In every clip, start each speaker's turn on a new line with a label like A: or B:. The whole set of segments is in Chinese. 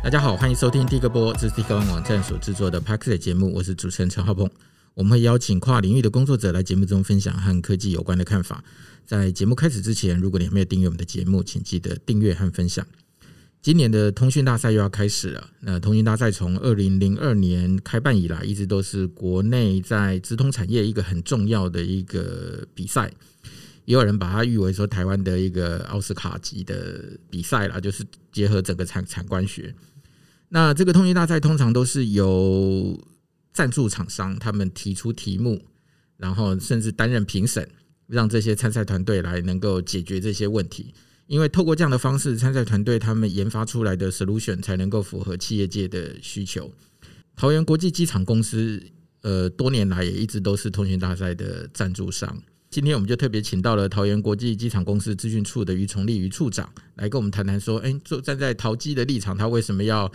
A: 大家好，欢迎收听第一个波，这是第一个网站所制作的 Podcast 节目，我是主持人陈浩鹏。我们会邀请跨领域的工作者来节目中分享和科技有关的看法。在节目开始之前，如果你还没有订阅我们的节目，请记得订阅和分享。今年的通讯大赛又要开始了。那通讯大赛从二零零二年开办以来，一直都是国内在直通产业一个很重要的一个比赛。也有人把它誉为说台湾的一个奥斯卡级的比赛啦，就是结合整个产产官学。那这个通讯大赛通常都是由赞助厂商他们提出题目，然后甚至担任评审，让这些参赛团队来能够解决这些问题。因为透过这样的方式，参赛团队他们研发出来的 solution 才能够符合企业界的需求。桃园国际机场公司，呃，多年来也一直都是通讯大赛的赞助商。今天我们就特别请到了桃园国际机场公司资讯处的于崇立于处长来跟我们谈谈，说，哎，就站在桃机的立场，他为什么要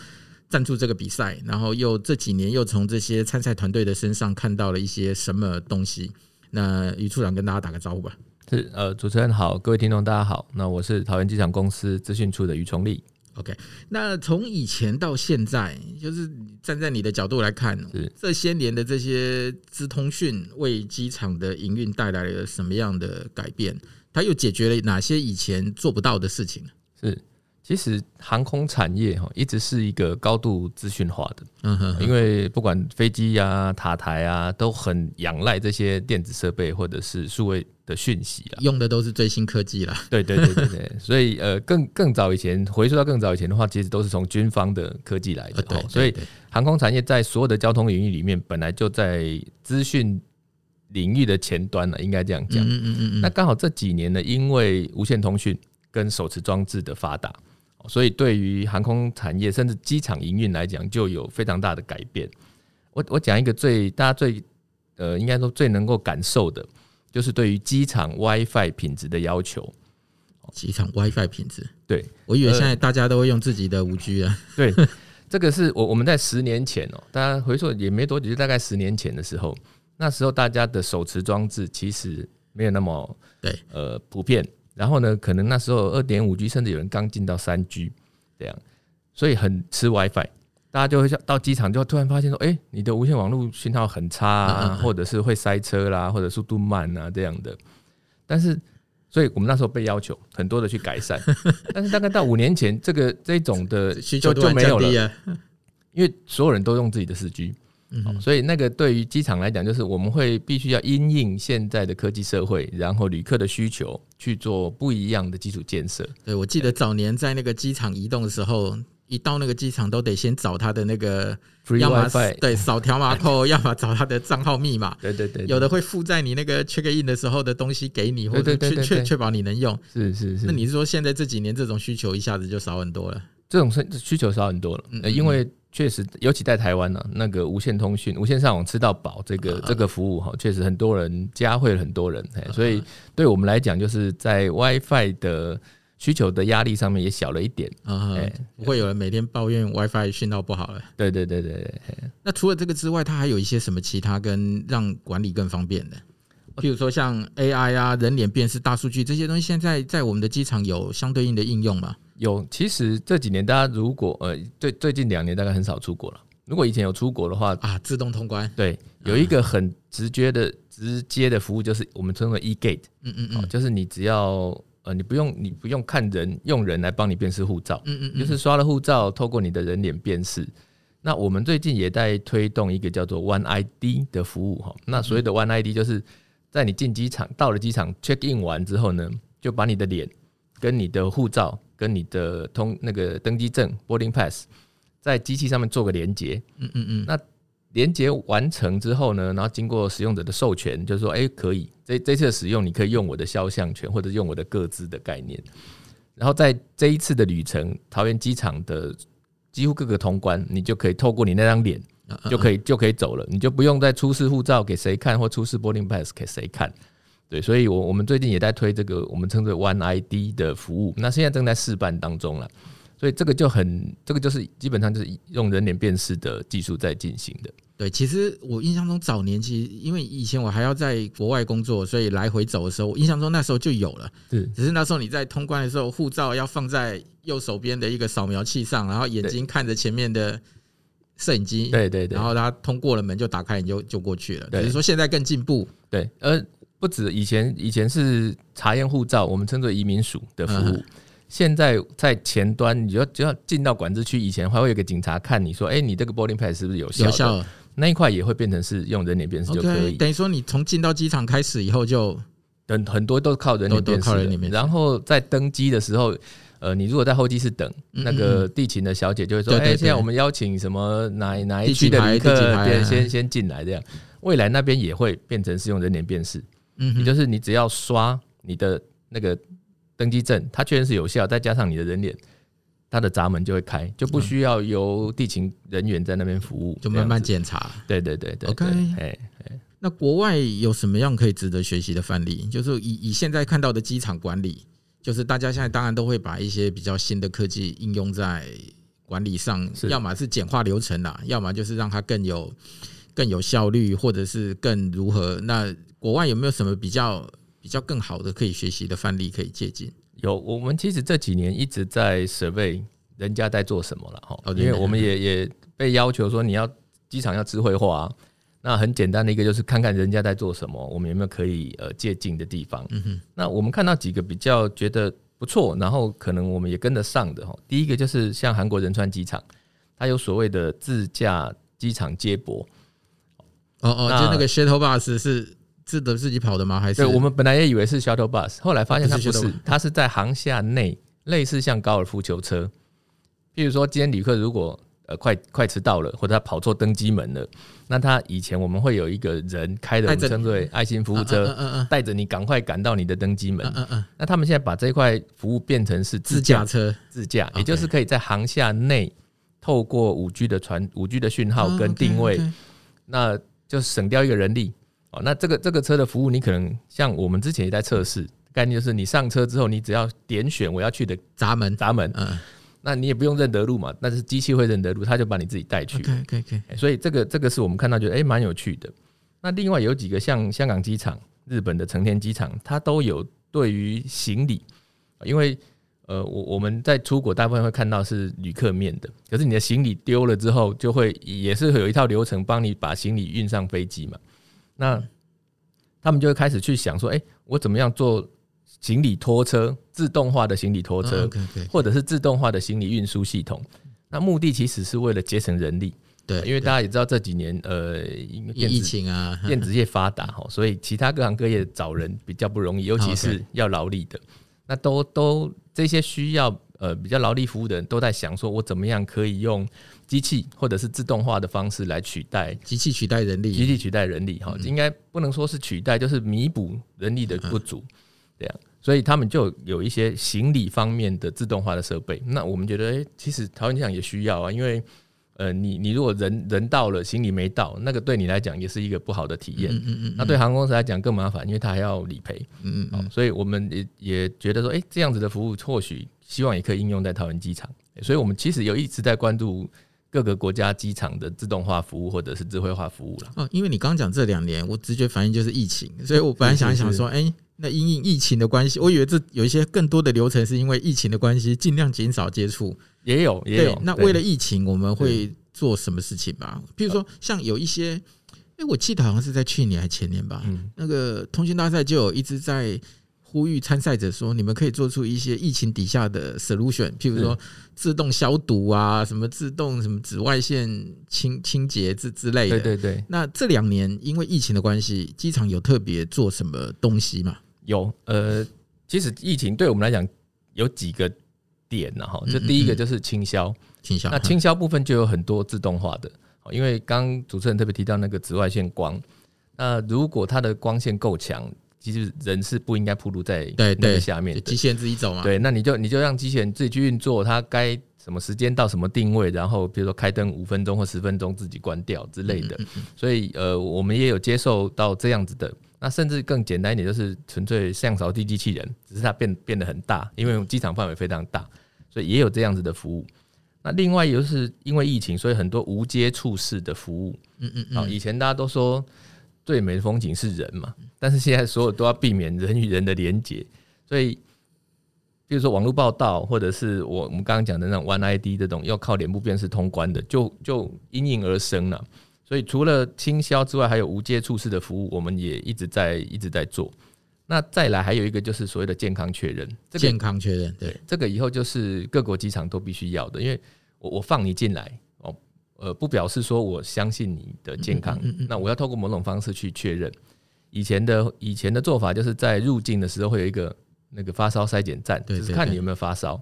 A: 赞助这个比赛？然后又这几年又从这些参赛团队的身上看到了一些什么东西？那于处长跟大家打个招呼吧。
B: 是，呃，主持人好，各位听众大家好，那我是桃园机场公司资讯处的于崇立。
A: OK，那从以前到现在，就是站在你的角度来看，这些年的这些资通讯为机场的营运带来了什么样的改变？它又解决了哪些以前做不到的事情？
B: 是。其实航空产业哈一直是一个高度资讯化的，嗯哼，因为不管飞机啊、塔台啊，都很仰赖这些电子设备或者是数位的讯息啊，
A: 用的都是最新科技啦。
B: 对对对对对，所以呃，更更早以前，回溯到更早以前的话，其实都是从军方的科技来的。对，所以航空产业在所有的交通领域里面，本来就在资讯领域的前端了，应该这样讲。嗯嗯嗯。那刚好这几年呢，因为无线通讯跟手持装置的发达。所以，对于航空产业甚至机场营运来讲，就有非常大的改变。我我讲一个最大家最呃，应该说最能够感受的，就是对于机场 WiFi 品质的要求。
A: 机场 WiFi 品质，
B: 对，
A: 我以为现在大家都会用自己的五 G 啊。
B: 对，这个是我我们在十年前哦，大家回溯也没多久，就大概十年前的时候，那时候大家的手持装置其实没有那么对呃普遍。然后呢，可能那时候二点五 G，甚至有人刚进到三 G 这样，所以很吃 WiFi，大家就会到机场就会突然发现说，哎，你的无线网络信号很差啊，或者是会塞车啦，或者速度慢啊这样的。但是，所以我们那时候被要求很多的去改善，但是大概到五年前，这个这种的需求就没有了，因为所有人都用自己的四 G。嗯，所以那个对于机场来讲，就是我们会必须要因应现在的科技社会，然后旅客的需求去做不一样的基础建设。
A: 对，我记得早年在那个机场移动的时候，一到那个机场都得先找他的那个
B: Free WiFi，
A: 对，扫条码扣，要么找他的账号密码。
B: 对对对，
A: 有的会附在你那个 check in 的时候的东西给你，或者确确确保你能用。
B: 是是是。
A: 那你是说现在这几年这种需求一下子就少很多了？
B: 这种需需求少很多了，因为。确实，尤其在台湾呢、啊，那个无线通讯、无线上网吃到饱这个这个服务哈，确实很多人加惠了很多人，所以对我们来讲，就是在 WiFi 的需求的压力上面也小了一点，
A: 不会有人每天抱怨 WiFi 讯号不好了。
B: 对对对对对。
A: 那除了这个之外，它还有一些什么其他跟让管理更方便的？譬如说像 AI 啊、人脸辨识、大数据这些东西，现在在我们的机场有相对应的应用吗？
B: 有，其实这几年大家如果呃，最最近两年大概很少出国了。如果以前有出国的话
A: 啊，自动通关，
B: 对，有一个很直接的直接的服务，就是我们称为 eGate，嗯嗯嗯，就是你只要呃，你不用你不用看人，用人来帮你辨识护照，嗯嗯，就是刷了护照，透过你的人脸辨识。那我们最近也在推动一个叫做 One ID 的服务哈。那所谓的 One ID 就是在你进机场到了机场 check in 完之后呢，就把你的脸跟你的护照。跟你的通那个登机证 boarding pass 在机器上面做个连接，嗯嗯嗯，那连接完成之后呢，然后经过使用者的授权，就是说，哎，可以，这这次的使用你可以用我的肖像权或者用我的各自的概念，然后在这一次的旅程，桃园机场的几乎各个通关，你就可以透过你那张脸就可以就可以走了，你就不用再出示护照给谁看或出示 boarding pass 给谁看。对，所以，我我们最近也在推这个我们称之为 One ID 的服务，那现在正在试办当中了。所以这个就很，这个就是基本上就是用人脸辨识的技术在进行的。
A: 对，其实我印象中早年其实因为以前我还要在国外工作，所以来回走的时候，我印象中那时候就有了。
B: 是，
A: 只是那时候你在通关的时候，护照要放在右手边的一个扫描器上，然后眼睛看着前面的摄影机，
B: 对对对，
A: 然后他通过了门就打开，你就就过去了。只是说现在更进步，
B: 对，呃，不止以前，以前是查验护照，我们称作移民署的服务。嗯现在在前端，你就只要进到管制区，以前还会有个警察看你说，哎，你这个 boarding pass 是不是有效？有效。那一块也会变成是用人脸辨识就可以。
A: 等于说，你从进到机场开始以后，就
B: 等很多都靠人脸辨识。然后在登机的时候，呃，你如果在候机室等，那个地勤的小姐就会说，哎，现在我们邀请什么哪哪一区的旅客先先先进来，这样未来那边也会变成是用人脸辨识。嗯，也就是你只要刷你的那个。登机证，它确认是有效，再加上你的人脸，它的闸门就会开，就不需要由地勤人员在那边服务，
A: 就慢慢检查。
B: 对对对对
A: ，OK。那国外有什么样可以值得学习的范例？就是以以现在看到的机场管理，就是大家现在当然都会把一些比较新的科技应用在管理上，要么是简化流程啦，要么就是让它更有更有效率，或者是更如何？那国外有没有什么比较？比较更好的可以学习的范例可以借鉴。
B: 有，我们其实这几年一直在 survey 人家在做什么了哈，因为我们也也被要求说你要机场要智慧化，那很简单的一个就是看看人家在做什么，我们有没有可以呃借鉴的地方。嗯哼，那我们看到几个比较觉得不错，然后可能我们也跟得上的哈。第一个就是像韩国仁川机场，它有所谓的自驾机场接驳。
A: 哦哦，就那个 shuttle bus 是。自的自己跑的吗？还是
B: 对，我们本来也以为是 shuttle bus，后来发现它不是，它是在航厦内，类似像高尔夫球车。譬如说，今天旅客如果呃快快迟到了，或者他跑错登机门了，那他以前我们会有一个人开的，我们称之为爱心服务车，带着你赶快赶到你的登机门。嗯嗯。那他们现在把这一块服务变成是自驾车，自驾，也就是可以在航厦内透过五 G 的传五 G 的讯号跟定位，那就省掉一个人力。哦，那这个这个车的服务，你可能像我们之前也在测试，概念就是你上车之后，你只要点选我要去的闸门，闸门，嗯，那你也不用认得路嘛，但是机器会认得路，它就把你自己带去。
A: OK OK，
B: 所以这个这个是我们看到觉得诶蛮有趣的。那另外有几个像香港机场、日本的成田机场，它都有对于行李，因为呃我我们在出国大部分会看到是旅客面的，可是你的行李丢了之后，就会也是会有一套流程帮你把行李运上飞机嘛。那他们就会开始去想说，哎，我怎么样做行李拖车，自动化的行李拖车，或者是自动化的行李运输系统？那目的其实是为了节省人力，对，因为大家也知道这几年呃，
A: 疫情啊，
B: 电子业发达哈，所以其他各行各业找人比较不容易，尤其是要劳力的，那都都这些需要呃比较劳力服务的人都在想说，我怎么样可以用。机器或者是自动化的方式来取代
A: 机器，取代人力，
B: 机器取代人力哈，应该不能说是取代，就是弥补人力的不足，这样，所以他们就有一些行李方面的自动化的设备。那我们觉得，哎，其实桃园机场也需要啊，因为呃，你你如果人人到了，行李没到，那个对你来讲也是一个不好的体验。嗯嗯，那对航空公司来讲更麻烦，因为他还要理赔。嗯嗯，所以我们也也觉得说，哎，这样子的服务或许希望也可以应用在桃园机场。所以我们其实有一直在关注。各个国家机场的自动化服务或者是智慧化服务了
A: 哦，因为你刚刚讲这两年，我直觉反应就是疫情，所以我本来想一想说，哎，那因应疫情的关系，我以为这有一些更多的流程是因为疫情的关系，尽量减少接触，
B: 也有也有。
A: 那为了疫情，我们会做什么事情吧？比如说，像有一些，哎，我记得好像是在去年还前年吧，那个通讯大赛就有一直在。呼吁参赛者说：“你们可以做出一些疫情底下的 solution，譬如说自动消毒啊，什么自动什么紫外线清清洁之之类的。”对对对。那这两年因为疫情的关系，机场有特别做什么东西吗？
B: 有，呃，其实疫情对我们来讲有几个点呢，哈。就第一个就是清消，清消。那清消部分就有很多自动化的，因为刚主持人特别提到那个紫外线光，那如果它的光线够强。其实人是不应该铺露在那个下面的，
A: 机器人自己走嘛。
B: 对，那你就你就让机器人自己去运作，它该什么时间到什么定位，然后比如说开灯五分钟或十分钟自己关掉之类的。所以呃，我们也有接受到这样子的。那甚至更简单一点，就是纯粹像扫地机器人，只是它变变得很大，因为机场范围非常大，所以也有这样子的服务。那另外就是因为疫情，所以很多无接触式的服务，嗯嗯嗯，以前大家都说最美的风景是人嘛，但是现在所有都要避免人与人的连接，所以比如说网络报道，或者是我我们刚刚讲的那种 One ID 这种要靠脸部辨识通关的，就就应运而生了。所以除了清销之外，还有无接触式的服务，我们也一直在一直在做。那再来还有一个就是所谓的健康确认，这个、
A: 健康确认对
B: 这个以后就是各国机场都必须要的，因为我我放你进来哦，呃，不表示说我相信你的健康，嗯嗯嗯、那我要透过某种方式去确认。以前的以前的做法就是在入境的时候会有一个那个发烧筛检站，就是看你有没有发烧。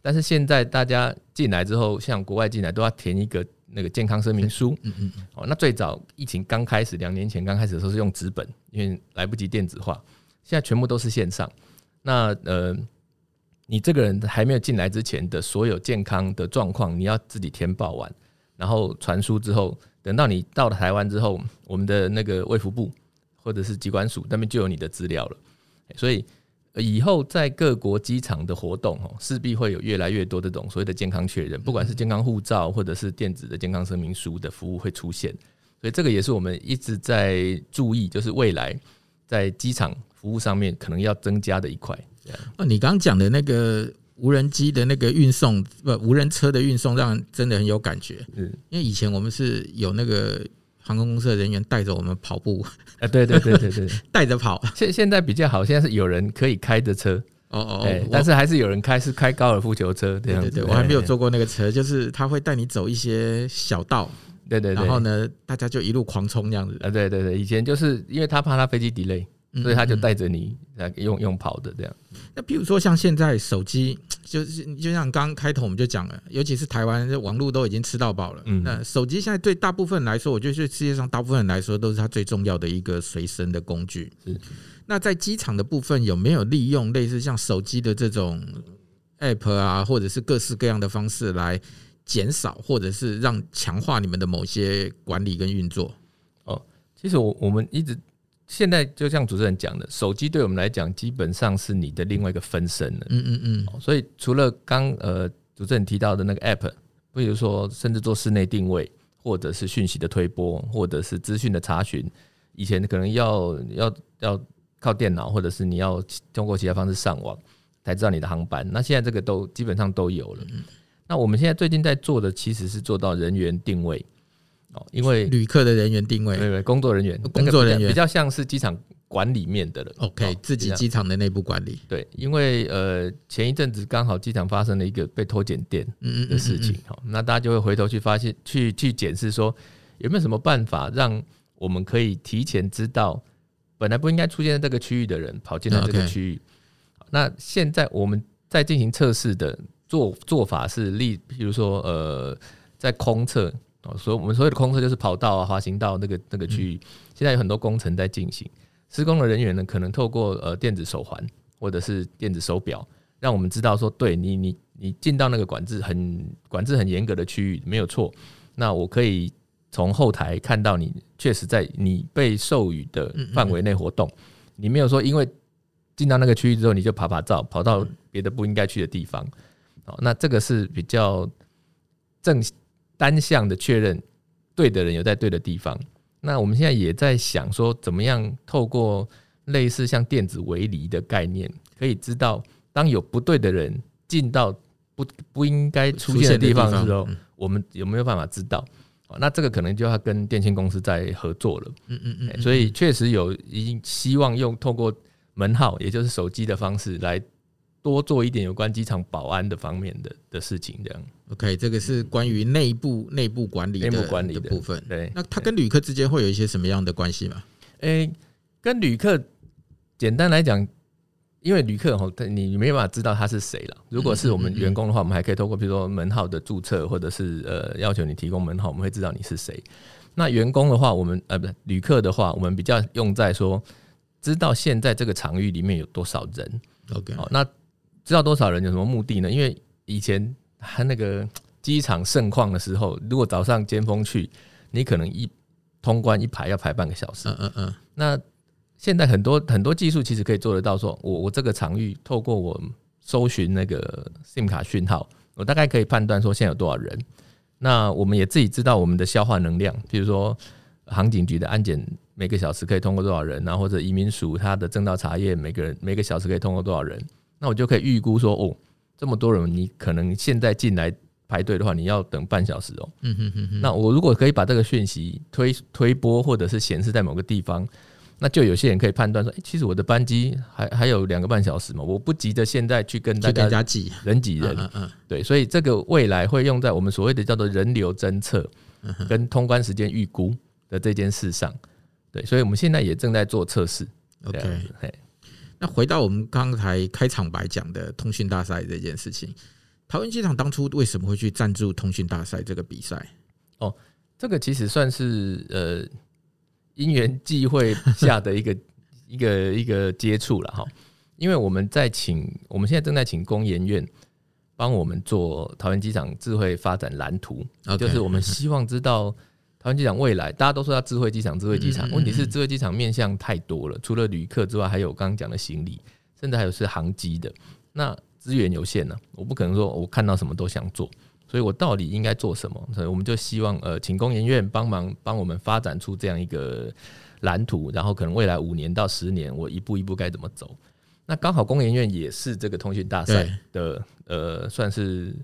B: 但是现在大家进来之后，像国外进来都要填一个那个健康声明书，嗯嗯，哦，那最早疫情刚开始两年前刚开始的时候是用纸本，因为来不及电子化。现在全部都是线上。那呃，你这个人还没有进来之前的所有健康的状况，你要自己填报完，然后传输之后，等到你到了台湾之后，我们的那个卫福部或者是机关署那边就有你的资料了。所以以后在各国机场的活动哦，势必会有越来越多这种所谓的健康确认，不管是健康护照或者是电子的健康声明书的服务会出现。所以这个也是我们一直在注意，就是未来在机场。服务上面可能要增加的一块。
A: 哦，你刚刚讲的那个无人机的那个运送，不，无人车的运送，让人真的很有感觉。嗯，因为以前我们是有那个航空公司的人员带着我们跑步。
B: 啊，对对对对对，
A: 带着跑。
B: 现现在比较好，现在是有人可以开着车。哦哦，但是还是有人开，是开高尔夫球车。对对对，
A: 我还没有坐过那个车，就是他会带你走一些小道。
B: 对对对，
A: 然后呢，大家就一路狂冲这样子。
B: 啊，对对对，以前就是因为他怕他飞机 delay。所以他就带着你来用用跑的这样。
A: 那比如说像现在手机，就是就像刚开头我们就讲了，尤其是台湾这网络都已经吃到饱了。嗯。那手机现在对大部分来说，我觉得是世界上大部分人来说都是它最重要的一个随身的工具。是。那在机场的部分有没有利用类似像手机的这种 App 啊，或者是各式各样的方式来减少，或者是让强化你们的某些管理跟运作？
B: 哦，其实我我们一直。现在就像主持人讲的，手机对我们来讲基本上是你的另外一个分身了。嗯嗯嗯。所以除了刚呃主持人提到的那个 App，比如说甚至做室内定位，或者是讯息的推播，或者是资讯的查询，以前可能要要要靠电脑，或者是你要通过其他方式上网才知道你的航班。那现在这个都基本上都有了。那我们现在最近在做的其实是做到人员定位。哦，因为
A: 旅客的人员定位，
B: 对对，工作人员，
A: 工作人员
B: 比较像是机场管理面的人。
A: OK，自己机场的内部管理。
B: 对，因为呃，前一阵子刚好机场发生了一个被偷检电的事情，好，那大家就会回头去发现，去去检视说有没有什么办法让我们可以提前知道，本来不应该出现在这个区域的人跑进了这个区域。那现在我们在进行测试的做做法是例，比如说呃，在空测。哦，所以我们所有的空车就是跑道啊、滑行道那个那个区域，现在有很多工程在进行。施工的人员呢，可能透过呃电子手环或者是电子手表，让我们知道说，对你你你进到那个管制很管制很严格的区域没有错。那我可以从后台看到你确实在你被授予的范围内活动，你没有说因为进到那个区域之后你就爬爬照跑到别的不应该去的地方。哦，那这个是比较正。单向的确认，对的人有在对的地方。那我们现在也在想说，怎么样透过类似像电子围篱的概念，可以知道当有不对的人进到不不应该出现的地方的时候，我们有没有办法知道？那这个可能就要跟电信公司在合作了。嗯嗯嗯。所以确实有已经希望用透过门号，也就是手机的方式来。多做一点有关机场保安的方面的的事情，这样。
A: OK，这个是关于内部内部管理的内部管理的部分。对，那他跟旅客之间会有一些什么样的关系吗？
B: 诶、欸，跟旅客简单来讲，因为旅客哈，你没办法知道他是谁了。如果是我们员工的话，我们还可以透过比如说门号的注册，或者是呃要求你提供门号，我们会知道你是谁。那员工的话，我们呃不是旅客的话，我们比较用在说，知道现在这个场域里面有多少人。OK，好，那。知道多少人有什么目的呢？因为以前他那个机场盛况的时候，如果早上尖峰去，你可能一通关一排要排半个小时。嗯嗯嗯。那现在很多很多技术其实可以做得到说，说我我这个场域透过我搜寻那个 SIM 卡讯号，我大概可以判断说现在有多少人。那我们也自己知道我们的消化能量，比如说航警局的安检每个小时可以通过多少人，然后或者移民署它的证照查验每个人每个小时可以通过多少人，那我就可以预估说哦，这么多人，你可能现在进来排队的话，你要等半小时哦。嗯哼哼哼。那我如果可以把这个讯息推推播或者是显示在某个地方。那就有些人可以判断说，哎，其实我的班机还还有两个半小时嘛，我不急着现在去跟大家挤人挤人，嗯嗯，对，所以这个未来会用在我们所谓的叫做人流侦测跟通关时间预估的这件事上，对，所以我们现在也正在做测试。OK，
A: 那回到我们刚才开场白讲的通讯大赛这件事情，桃园机场当初为什么会去赞助通讯大赛这个比赛？
B: 哦，这个其实算是呃。因缘际会下的一个 一个一个接触了哈，因为我们在请，我们现在正在请工研院帮我们做桃园机场智慧发展蓝图，就是我们希望知道桃园机场未来，大家都说要智慧机场，智慧机场，问题是智慧机场面向太多了，除了旅客之外，还有刚刚讲的行李，甚至还有是航机的，那资源有限呢，我不可能说我看到什么都想做。所以我到底应该做什么？所以我们就希望呃，请工研院帮忙帮我们发展出这样一个蓝图，然后可能未来五年到十年，我一步一步该怎么走？那刚好工研院也是这个通讯大赛的呃，算是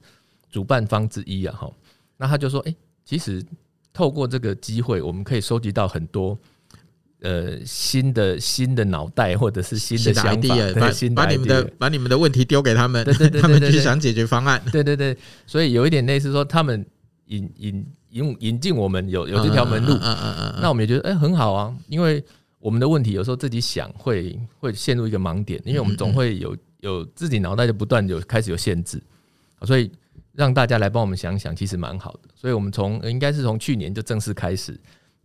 B: 主办方之一啊。哈，那他就说，哎，其实透过这个机会，我们可以收集到很多。呃，新的新的脑袋或者是新的想法，
A: 把把你们的把你们的问题丢给他们，他们去想解决方案。
B: 对对对，所以有一点类似说，他们引引引引进我们有有这条门路，嗯嗯嗯那我们也觉得哎很好啊，因为我们的问题有时候自己想会会陷入一个盲点，因为我们总会有有自己脑袋就不断有开始有限制，所以让大家来帮我们想想，其实蛮好的。所以我们从应该是从去年就正式开始。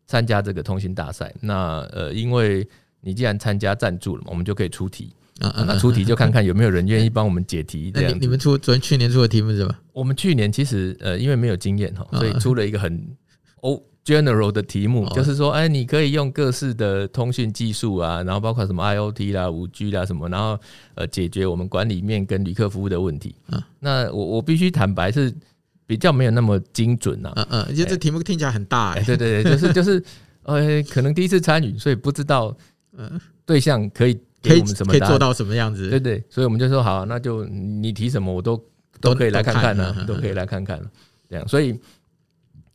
B: 参加这个通讯大赛，那呃，因为你既然参加赞助了嘛，我们就可以出题啊，那出题就看看有没有人愿意帮我们解题。这样，
A: 你们出昨天去年出的题目是什么？
B: 我们去年其实呃，因为没有经验哈，所以出了一个很哦 general 的题目，就是说，哎，你可以用各式的通讯技术啊，然后包括什么 IOT 啦、五 G 啦什么，然后呃，解决我们管理面跟旅客服务的问题。那我我必须坦白是。比较没有那么精准呐，
A: 嗯嗯，就这题目听起来很大哎，
B: 对对对，就是就是，呃，可能第一次参与，所以不知道，嗯，对象可以给我们什么，
A: 可以做到什么样子，
B: 对对，所以我们就说好，那就你提什么，我都都可以来看看呢，都可以来看看，这样，所以，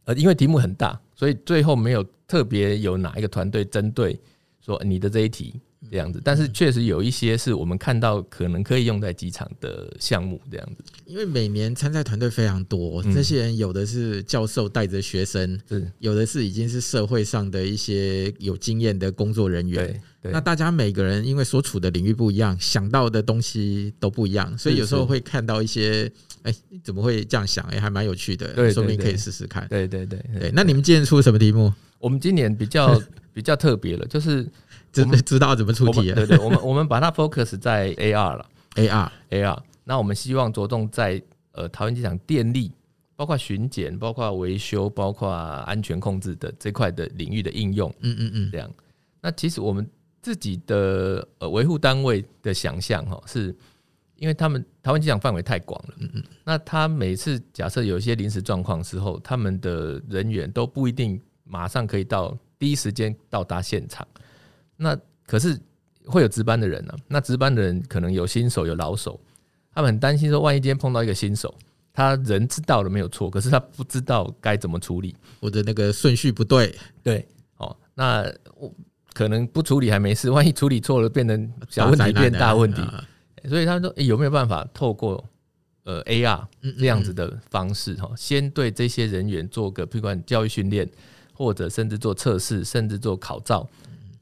B: 呃，因为题目很大，所以最后没有特别有哪一个团队针对说你的这一题。这样子，但是确实有一些是我们看到可能可以用在机场的项目这样子。
A: 因为每年参赛团队非常多，这些人有的是教授带着学生，是有的是已经是社会上的一些有经验的工作人员。那大家每个人因为所处的领域不一样，想到的东西都不一样，所以有时候会看到一些，哎，怎么会这样想？哎，还蛮有趣的，说不定可以试试看。
B: 对对对对。
A: 那你们今年出什么题目？
B: 我们今年比较 比较特别了，就是。
A: 真的知道怎么出题？
B: 对对，我们我们把它 focus 在 AR 了
A: ，AR
B: AR。那我们希望着重在呃桃园机场电力，包括巡检、包括维修、包括安全控制的这块的领域的应用。嗯嗯嗯，这样。那其实我们自己的呃维护单位的想象哈，是因为他们桃园机场范围太广了。嗯嗯。那他每次假设有一些临时状况时候，他们的人员都不一定马上可以到第一时间到达现场。那可是会有值班的人呢、啊，那值班的人可能有新手有老手，他们很担心说，万一今天碰到一个新手，他人知道了没有错，可是他不知道该怎么处理，
A: 或者那个顺序不对，
B: 对，哦，那我可能不处理还没事，万一处理错了，变成小问题变大问题，所以他说、欸、有没有办法透过呃 AR 这样子的方式哈，先对这些人员做个，不管教育训练，或者甚至做测试，甚至做考照。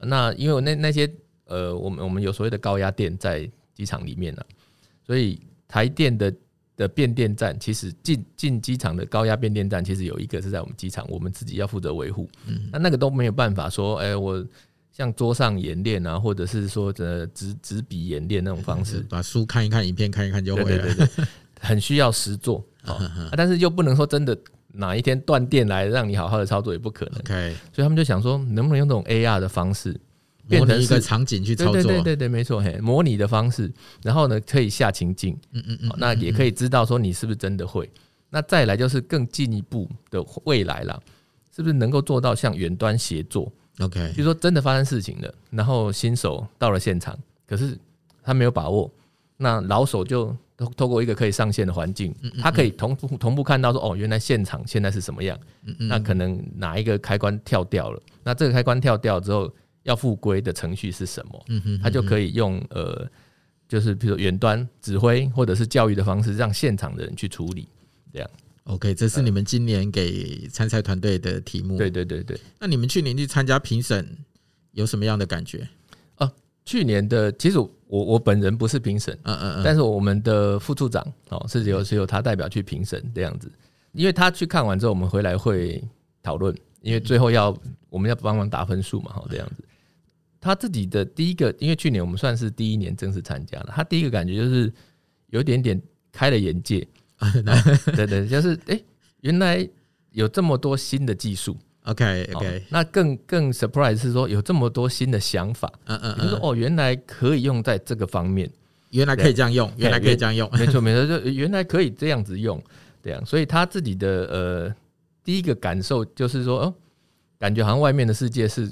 B: 那因为那那些呃，我们我们有所谓的高压电在机场里面呢、啊，所以台电的的变电站，其实进进机场的高压变电站，其实有一个是在我们机场，我们自己要负责维护。嗯，那那个都没有办法说，哎，我像桌上演练啊，或者是说的纸纸笔演练那种方式，
A: 把书看一看，影片看一看就会了。
B: 对对对对，很需要实作 啊，但是又不能说真的哪一天断电来让你好好的操作也不可能。OK，所以他们就想说，能不能用这种 AR 的方式，变成
A: 一个场景去操作，
B: 对对对对，没错，嘿，模拟的方式，然后呢可以下情境，嗯嗯嗯，那也可以知道说你是不是真的会。那再来就是更进一步的未来了，是不是能够做到像远端协作
A: ？OK，
B: 就是说真的发生事情了，然后新手到了现场，可是他没有把握，那老手就透透过一个可以上线的环境，他可以同步同步看到说，哦，原来现场现在是什么样，那可能哪一个开关跳掉了，那这个开关跳掉之后要复归的程序是什么？他就可以用呃，就是比如说远端指挥或者是教育的方式，让现场的人去处理。这样
A: ，OK，这是你们今年给参赛团队的题目。
B: 对对对对。
A: 那你们去年去参加评审，有什么样的感觉？
B: 啊，去年的其实我我本人不是评审，嗯嗯嗯，但是我们的副处长哦是由是由他代表去评审这样子，因为他去看完之后，我们回来会讨论，因为最后要我们要帮忙打分数嘛，哈，这样子。他自己的第一个，因为去年我们算是第一年正式参加了，他第一个感觉就是有点点开了眼界。对对，就是哎、欸，原来有这么多新的技术。
A: OK OK，、哦、
B: 那更更 surprise 是说有这么多新的想法。嗯嗯，就是哦，原来可以用在这个方面，
A: 原来可以这样用，原来可以这样用。没错
B: 没错，就原来可以这样子用，这样。所以他自己的呃第一个感受就是说，哦，感觉好像外面的世界是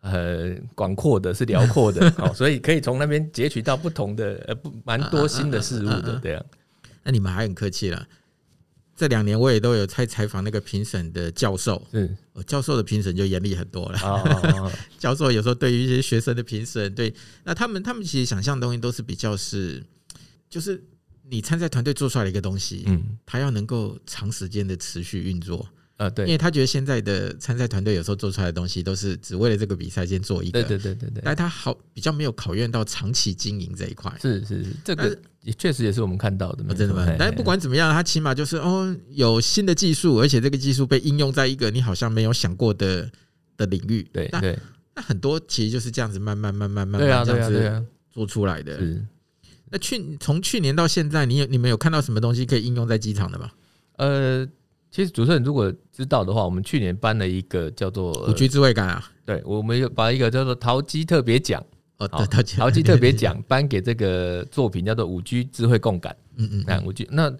B: 呃广阔的，是辽阔的。哦，所以可以从那边截取到不同的呃不蛮多新的事物的这样。
A: 那你们还很客气了。这两年我也都有在采访那个评审的教授，嗯，教授的评审就严厉很多了。哦，教授有时候对于一些学生的评审，对，那他们他们其实想象的东西都是比较是，就是你参赛团队做出来的一个东西，嗯，他要能够长时间的持续运作。
B: 呃，对，
A: 因为他觉得现在的参赛团队有时候做出来的东西都是只为了这个比赛先做一个，
B: 对对对对对，
A: 但他好比较没有考验到长期经营这一块，
B: 是是是，这个也确实也是我们看到的，
A: 真的吗？但不管怎么样，他起码就是哦，有新的技术，而且这个技术被应用在一个你好像没有想过的的领域，
B: 对对，
A: 那很多其实就是这样子慢慢慢慢慢慢这样子做出来的。那去从去年到现在，你有你们有看到什么东西可以应用在机场的吗？
B: 呃。其实主持人如果知道的话，我们去年颁了一个叫做
A: 五 G 智慧感啊，
B: 对，我们有把一个叫做桃机特别奖哦，桃机特别奖 颁给这个作品叫做五 G 智慧共感，嗯嗯，那五 G 那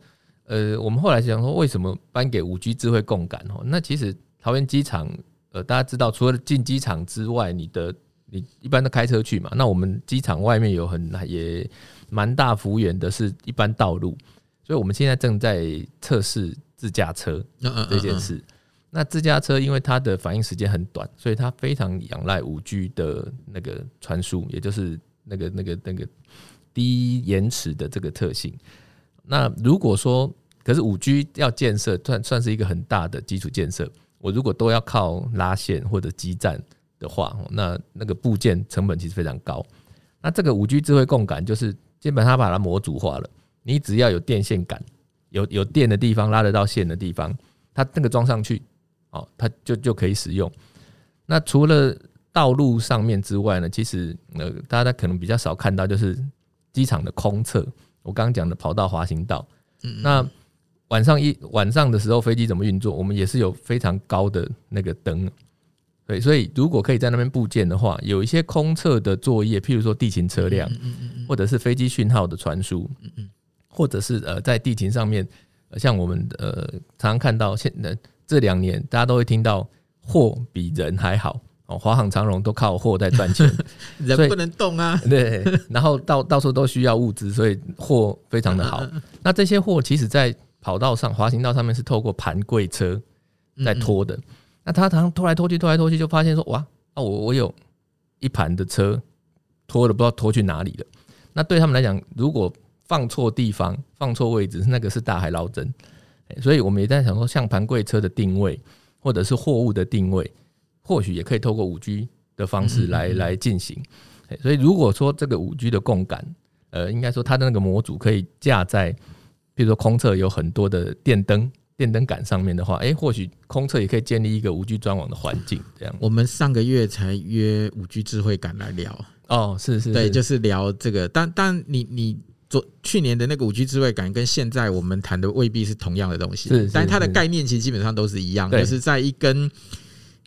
B: 呃，我们后来想说，为什么颁给五 G 智慧共感哦？那其实桃园机场呃，大家知道，除了进机场之外，你的你一般都开车去嘛，那我们机场外面有很也蛮大幅员的是一般道路，所以我们现在正在测试。自驾车这件事，那自驾车因为它的反应时间很短，所以它非常仰赖五 G 的那个传输，也就是那个那个那个低延迟的这个特性。那如果说，可是五 G 要建设算算是一个很大的基础建设，我如果都要靠拉线或者基站的话，那那个部件成本其实非常高。那这个五 G 智慧共感就是基本上把它模组化了，你只要有电线杆。有有电的地方，拉得到线的地方，它那个装上去，哦，它就就可以使用。那除了道路上面之外呢，其实呃，大家可能比较少看到，就是机场的空侧。我刚刚讲的跑道滑行道，那晚上一晚上的时候，飞机怎么运作？我们也是有非常高的那个灯，对，所以如果可以在那边布件的话，有一些空侧的作业，譬如说地勤车辆，或者是飞机讯号的传输。或者是呃，在地勤上面，像我们呃常常看到现在这两年，大家都会听到货比人还好哦，华航、长荣都靠货在赚钱，
A: 人不能动啊。
B: 对，然后到到处都需要物资，所以货非常的好。那这些货其实，在跑道上、滑行道上面是透过盘柜车在拖的。那他常常拖来拖去、拖来拖去，就发现说哇，啊我我有一盘的车拖了，不知道拖去哪里了。那对他们来讲，如果放错地方，放错位置，那个是大海捞针。所以我们也在想说，像盘柜车的定位，或者是货物的定位，或许也可以透过五 G 的方式来来进行。所以如果说这个五 G 的共感，呃，应该说它的那个模组可以架在，比如说空侧有很多的电灯、电灯杆上面的话，哎，或许空侧也可以建立一个五 G 专网的环境。这样，
A: 我们上个月才约五 G 智慧感来聊。
B: 哦，是是，是，
A: 对，就是聊这个。但但你你。昨去年的那个五 G 智慧感跟现在我们谈的未必是同样的东西，但是它的概念其实基本上都是一样，就是在一根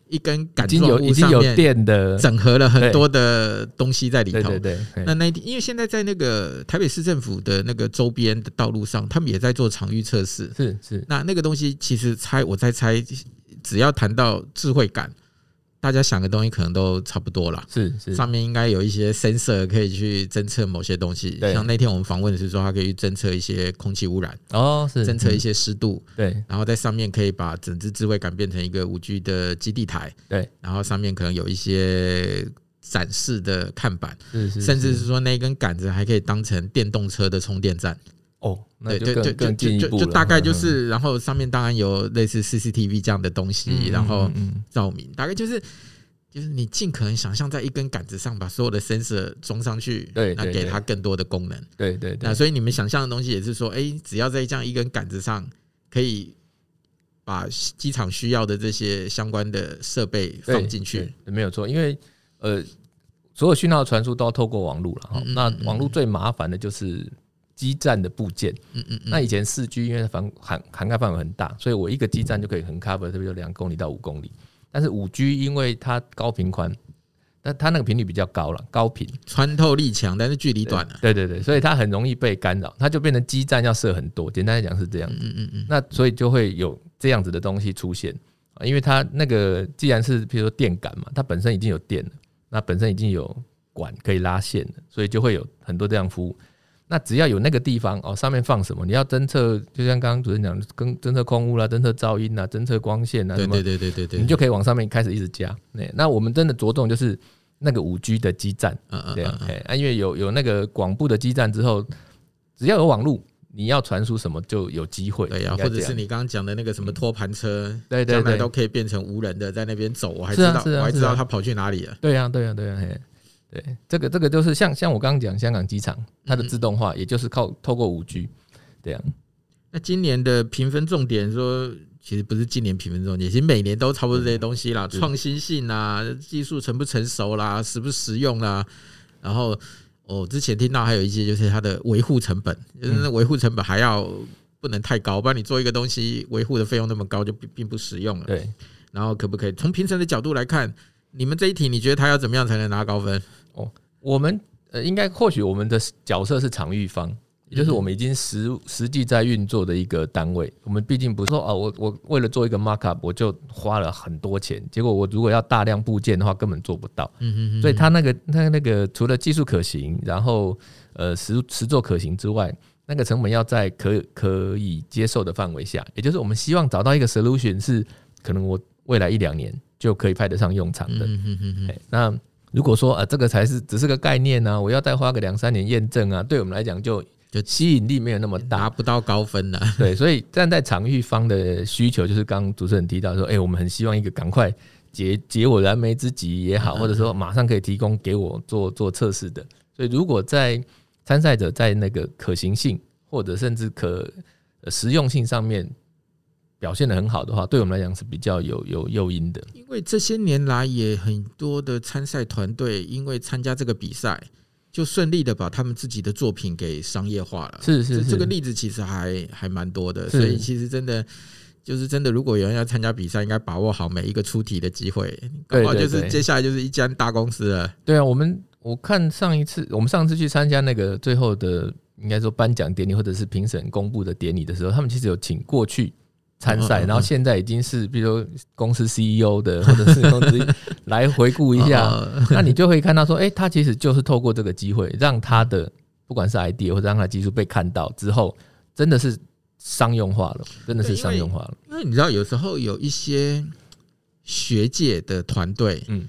A: 一根杆
B: 状物已经有电的，
A: 整合了很多的东西在里头。
B: 对对对。
A: 那那因为现在在那个台北市政府的那个周边的道路上，他们也在做场域测试。
B: 是是。
A: 那那个东西其实猜我在猜，只要谈到智慧感。大家想的东西可能都差不多了，
B: 是是，
A: 上面应该有一些 sensor 可以去侦测某些东西，像那天我们访问的是说，它可以侦测一些空气污染，
B: 哦，是
A: 侦测一些湿度，
B: 对，
A: 然后在上面可以把整支智慧杆变成一个五 G 的基地台，
B: 对，
A: 然后上面可能有一些展示的看板，
B: 是是，
A: 甚至是说那根杆子还可以当成电动车的充电站。
B: 哦，
A: 对对对，就就就就大概就是，然后上面当然有类似 CCTV 这样的东西，然后照明，大概就是就是你尽可能想象在一根杆子上把所有的 sensor 装上去，
B: 对，
A: 那给它更多的功能，
B: 对对。
A: 那所以你们想象的东西也是说，哎，只要在这样一根杆子上，可以把机场需要的这些相关的设备放进去，
B: 没有错。因为呃，所有讯号传输都要透过网络了哈，那网络最麻烦的就是。基站的部件，嗯嗯，那以前四 G 因为涵涵涵盖范围很大，所以我一个基站就可以横 cover，特别有两公里到五公里。但是五 G 因为它高频宽，但它那个频率比较高了，高频
A: 穿透力强，但是距离短了。
B: 对对对，所以它很容易被干扰，它就变成基站要设很多。简单来讲是这样，嗯嗯嗯。那所以就会有这样子的东西出现啊，因为它那个既然是比如说电感嘛，它本身已经有电了，那本身已经有管可以拉线了，所以就会有很多这样服务。那只要有那个地方哦，上面放什么？你要侦测，就像刚刚主持人讲的，跟侦测空污啦、侦测噪音啦、侦测光线啊，对对对对对对，你就可以往上面开始一直加。那那我们真的着重就是那个五 G 的基站，嗯嗯，这样哎，因为有有那个广布的基站之后，只要有网络，你要传输什么就有机会。对呀，或者是你刚刚讲的那个什么托盘车，对对对，都可以变成无人的在那边走，我还知道，我还知道他跑去哪里了。对呀，对呀，对呀，嘿。对，这个这个就是像像我刚刚讲香港机场，它的自动化也就是靠透过五 G 这样。
A: 那今年的评分重点说，其实不是今年评分重点，其实每年都差不多这些东西啦，创新性啦，技术成不成熟啦，实不实用啦。然后我之前听到还有一些就是它的维护成本，就是那维护成本还要不能太高，不然你做一个东西维护的费用那么高，就并并不实用了。
B: 对，然
A: 后可不可以从评审的角度来看，你们这一题你觉得他要怎么样才能拿高分？
B: 哦，我们呃，应该或许我们的角色是场域方，也就是我们已经实实际在运作的一个单位。我们毕竟不是说啊，我我为了做一个 markup，我就花了很多钱，结果我如果要大量部件的话，根本做不到。嗯嗯。所以他那个那那个除了技术可行，然后呃实实作可行之外，那个成本要在可可以接受的范围下，也就是我们希望找到一个 solution 是可能我未来一两年就可以派得上用场的。嗯嗯嗯。那。如果说啊，这个才是只是个概念呢，我要再花个两三年验证啊，对我们来讲就就吸引力没有那么大，
A: 达不到高分了。
B: 对，所以站在场域方的需求，就是刚刚主持人提到说，哎，我们很希望一个赶快解解我燃眉之急也好，或者说马上可以提供给我做做测试的。所以如果在参赛者在那个可行性或者甚至可实用性上面。表现的很好的话，对我们来讲是比较有有诱因的。
A: 因为这些年来也很多的参赛团队，因为参加这个比赛，就顺利的把他们自己的作品给商业化了。
B: 是是，是，
A: 这个例子其实还还蛮多的。所以其实真的就是真的，如果有人要参加比赛，应该把握好每一个出题的机会。对，就是接下来就是一家大公司了。
B: 对啊，我们我看上一次，我们上次去参加那个最后的应该说颁奖典礼或者是评审公布的典礼的时候，他们其实有请过去。参赛，然后现在已经是，比如说公司 CEO 的，或者是公司来回顾一下，那你就会看到说，哎，他其实就是透过这个机会，让他的不管是 idea 或者让他的技术被看到之后，真的是商用化了，真的是商用化了。
A: 因为你知道，有时候有一些学界的团队，嗯，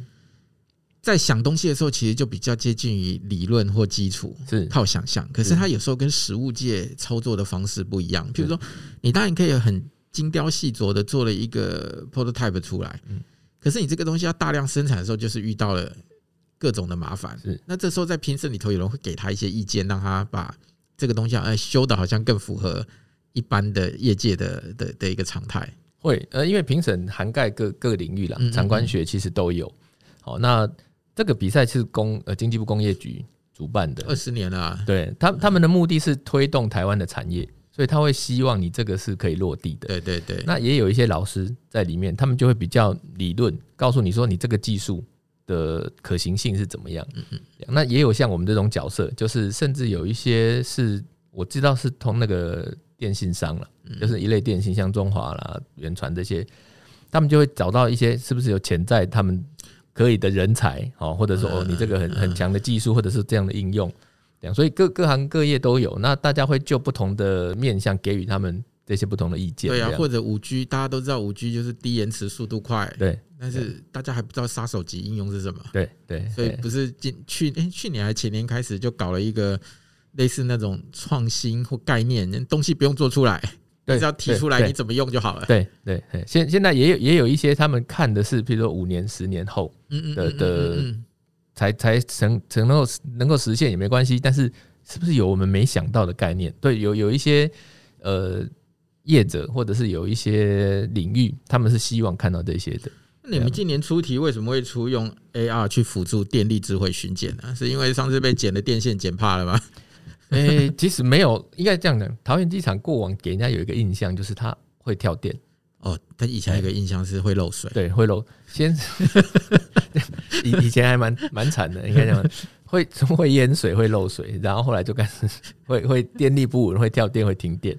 A: 在想东西的时候，其实就比较接近于理论或基础，是靠想象。可是他有时候跟实务界操作的方式不一样。比如说，你当然可以很。精雕细琢的做了一个 prototype 出来，嗯，可是你这个东西要大量生产的时候，就是遇到了各种的麻烦。是，那这时候在评审里头，有人会给他一些意见，让他把这个东西呃修的好像更符合一般的业界的的的一个常态。
B: 会，呃，因为评审涵盖各各领域啦，长官学其实都有。好，那这个比赛是工呃经济部工业局主办的，
A: 二十年了。
B: 对他他们的目的是推动台湾的产业。所以他会希望你这个是可以落地的。
A: 对对对。
B: 那也有一些老师在里面，他们就会比较理论，告诉你说你这个技术的可行性是怎么样。嗯嗯。那也有像我们这种角色，就是甚至有一些是我知道是通那个电信商了，就是一类电信，像中华啦、远传这些，他们就会找到一些是不是有潜在他们可以的人才哦，或者说哦你这个很很强的技术，或者是这样的应用。所以各各行各业都有，那大家会就不同的面向给予他们这些不同的意见。
A: 对啊，或者五 G，大家都知道五 G 就是低延迟、速度快。
B: 对，
A: 但是大家还不知道杀手级应用是什么。
B: 对对，
A: 所以不是今去诶、欸，去年还前年开始就搞了一个类似那种创新或概念，东西不用做出来，只要提出来，你怎么用就好了。
B: 对对，现现在也有也有一些他们看的是，比如说五年、十年后的的。才才成成能够能够实现也没关系，但是是不是有我们没想到的概念？对，有有一些呃业者或者是有一些领域，他们是希望看到这些的。
A: 那你们今年出题为什么会出用 AR 去辅助电力智慧巡检呢？是因为上次被剪的电线剪怕了吗？
B: 哎、欸，其实没有，应该这样讲。桃园机场过往给人家有一个印象，就是它会跳电。
A: 哦，他以前有个印象是会漏水，
B: 对，会漏。先 以以前还蛮蛮惨的，应该讲会会淹水，会漏水，然后后来就开始会会电力不稳，会跳电，会停电。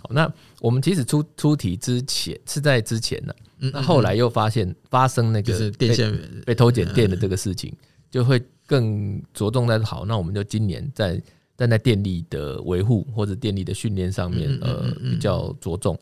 B: 好，那我们其实出出题之前是在之前呢，那后来又发现发生那个
A: 电线
B: 被偷剪电的这个事情，就会更着重在好，那我们就今年在站在电力的维护或者电力的训练上面，呃，比较着重。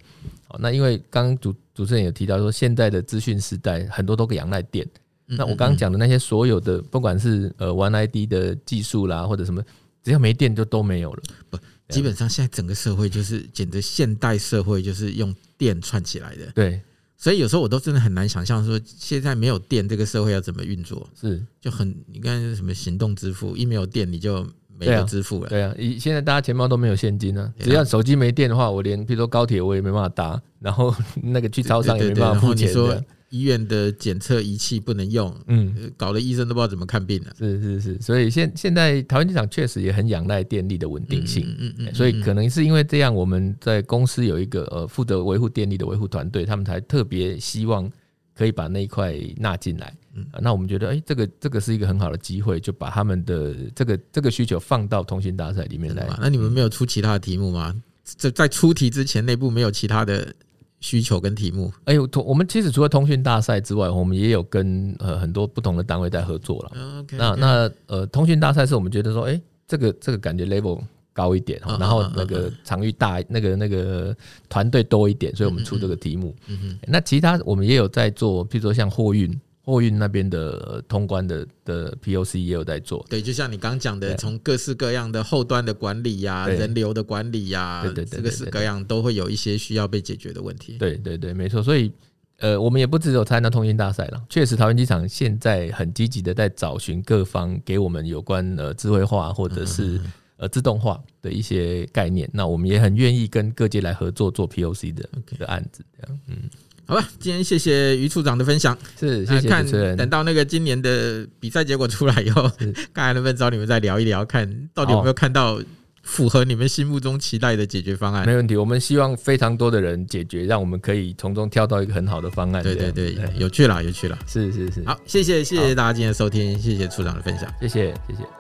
B: 好那因为刚刚主主持人有提到说，现在的资讯时代很多都可以仰赖电。那我刚刚讲的那些所有的，不管是呃 One ID 的技术啦，或者什么，只要没电就都没有了。
A: 不，基本上现在整个社会就是简直现代社会就是用电串起来的。
B: 对，
A: 所以有时候我都真的很难想象说，现在没有电，这个社会要怎么运作？
B: 是，
A: 就很你看什么行动支付，一没有电你就。没有支付了，
B: 对啊，以现在大家钱包都没有现金啊，只要手机没电的话，我连比如说高铁我也没办法搭，然后那个去超商也没办法付钱。
A: 说医院的检测仪器不能用，嗯，搞得医生都不知道怎么看病了。
B: 是是是，所以现现在台湾机场确实也很仰赖电力的稳定性，嗯嗯，所以可能是因为这样，我们在公司有一个呃负责维护电力的维护团队，他们才特别希望可以把那一块纳进来。嗯，那我们觉得，哎、欸，这个这个是一个很好的机会，就把他们的这个这个需求放到通讯大赛里面来。
A: 那你们没有出其他的题目吗？在在出题之前，内部没有其他的需求跟题目？
B: 哎呦，我们其实除了通讯大赛之外，我们也有跟呃很多不同的单位在合作了。Okay, okay. 那那呃，通讯大赛是我们觉得说，哎、欸，这个这个感觉 level。高一点，然后那个场域大，那个那个团队多一点，所以我们出这个题目。嗯哼，那其他我们也有在做，譬如说像货运，货运那边的通关的的 POC 也有在做。
A: 对，就像你刚讲的，从各式各样的后端的管理呀、人流的管理呀，对对对，各式各样都会有一些需要被解决的问题。
B: 对对对，没错。所以呃，我们也不只有参加通讯大赛了，确实桃园机场现在很积极的在找寻各方给我们有关呃智慧化或者是。呃，自动化的一些概念，那我们也很愿意跟各界来合作做 POC 的的案子，这样，嗯，
A: 好吧，今天谢谢于处长的分享，
B: 是谢
A: 谢等到那个今年的比赛结果出来以后，看还能不能找你们再聊一聊，看到底有没有看到符合你们心目中期待的解决方案？
B: 没问题，我们希望非常多的人解决，让我们可以从中挑到一个很好的方案。
A: 对对对，有趣了，有趣了，
B: 是是是，
A: 好，谢谢谢谢大家今天的收听，谢谢处长的分享，
B: 谢谢谢谢。